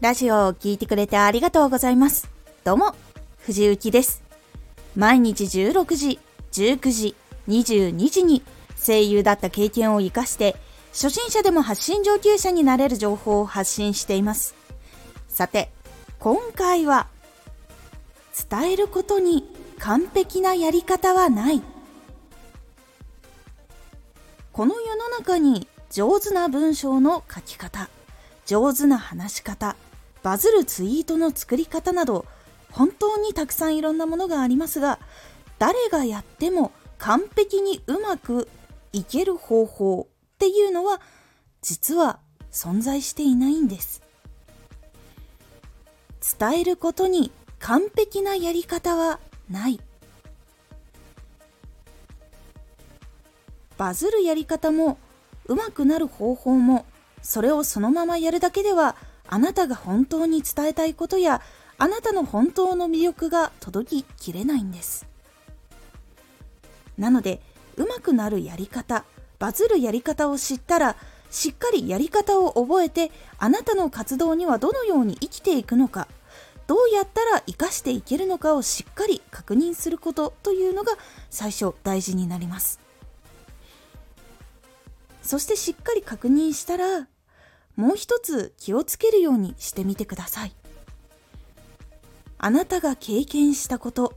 ラジオを聴いてくれてありがとうございます。どうも、藤幸です。毎日16時、19時、22時に声優だった経験を活かして、初心者でも発信上級者になれる情報を発信しています。さて、今回は、伝えることに完璧なやり方はない。この世の中に上手な文章の書き方、上手な話し方、バズるツイートの作り方など本当にたくさんいろんなものがありますが誰がやっても完璧にうまくいける方法っていうのは実は存在していないんです。伝えることに完璧なやり方はない。バズるやり方もうまくなる方法もそれをそのままやるだけではあなたが本当に伝えたいことやあなたの本当の魅力が届ききれないんです。なのでうまくなるやり方バズるやり方を知ったらしっかりやり方を覚えてあなたの活動にはどのように生きていくのかどうやったら生かしていけるのかをしっかり確認することというのが最初大事になります。そしてしっかり確認したらもう一つ気をつけるようにしてみてください。あなたが経験したこと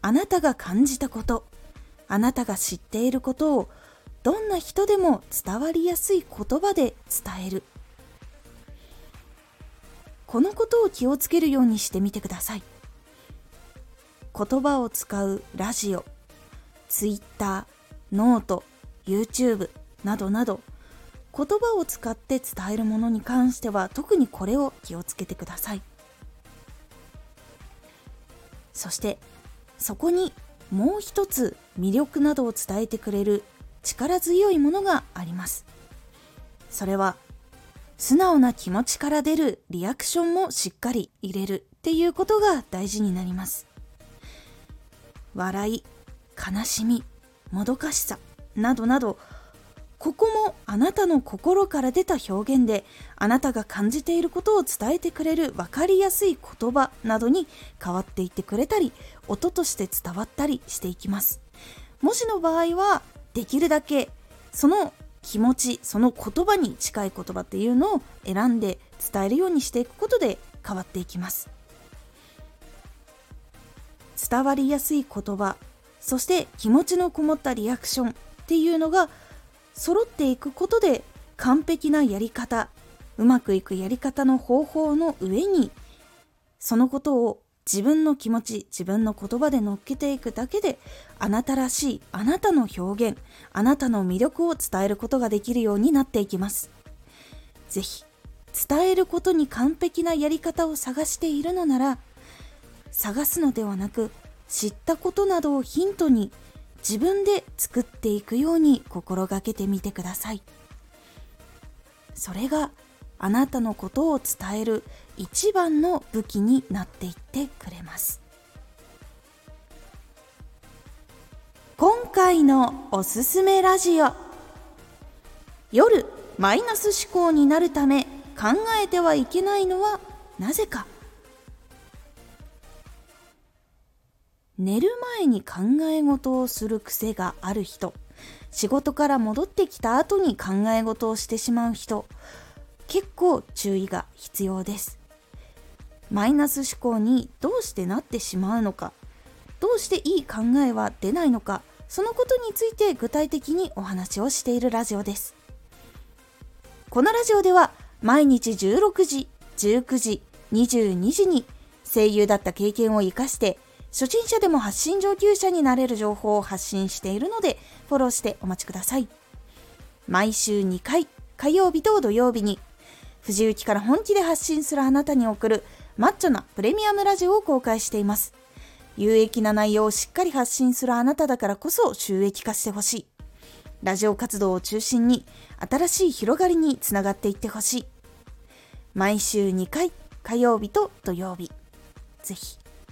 あなたが感じたことあなたが知っていることをどんな人でも伝わりやすい言葉で伝える。このことを気をつけるようにしてみてください。言葉を使うラジオ Twitter ノート YouTube などなど言葉を使って伝えるものに関しては特にこれを気をつけてください。そしてそこにもう一つ魅力などを伝えてくれる力強いものがあります。それは素直な気持ちから出るリアクションもしっかり入れるっていうことが大事になります。笑い悲しみもどかしさなどなどここもあなたの心から出た表現であなたが感じていることを伝えてくれる分かりやすい言葉などに変わっていってくれたり音として伝わったりしていきます。文字の場合はできるだけその気持ちその言葉に近い言葉っていうのを選んで伝えるようにしていくことで変わっていきます。伝わりやすい言葉そして気持ちのこもったリアクションっていうのが揃っていくことで完璧なやり方うまくいくやり方の方法の上にそのことを自分の気持ち自分の言葉で乗っけていくだけであなたらしいあなたの表現あなたの魅力を伝えることができるようになっていきます。是非伝えることに完璧なやり方を探しているのなら探すのではなく知ったことなどをヒントに自分で作っていくように心がけてみてください。それがあなたのことを伝える一番の武器になっていってくれます。今回のおすすめラジオ。夜マイナス思考になるため考えてはいけないのはなぜか。寝る前に考え事をする癖がある人。仕事から戻ってきた後に考え事をしてしまう人。結構注意が必要です。マイナス思考にどうしてなってしまうのか。どうしていい考えは出ないのか。そのことについて具体的にお話をしているラジオです。このラジオでは毎日16時19時22時に声優だった経験を生かして初心者でも発信上級者になれる情報を発信しているので、フォローしてお待ちください。毎週2回、火曜日と土曜日に、藤雪から本気で発信するあなたに送るマッチョなプレミアムラジオを公開しています。有益な内容をしっかり発信するあなただからこそ収益化してほしい。ラジオ活動を中心に新しい広がりにつながっていってほしい。毎週2回、火曜日と土曜日。ぜひ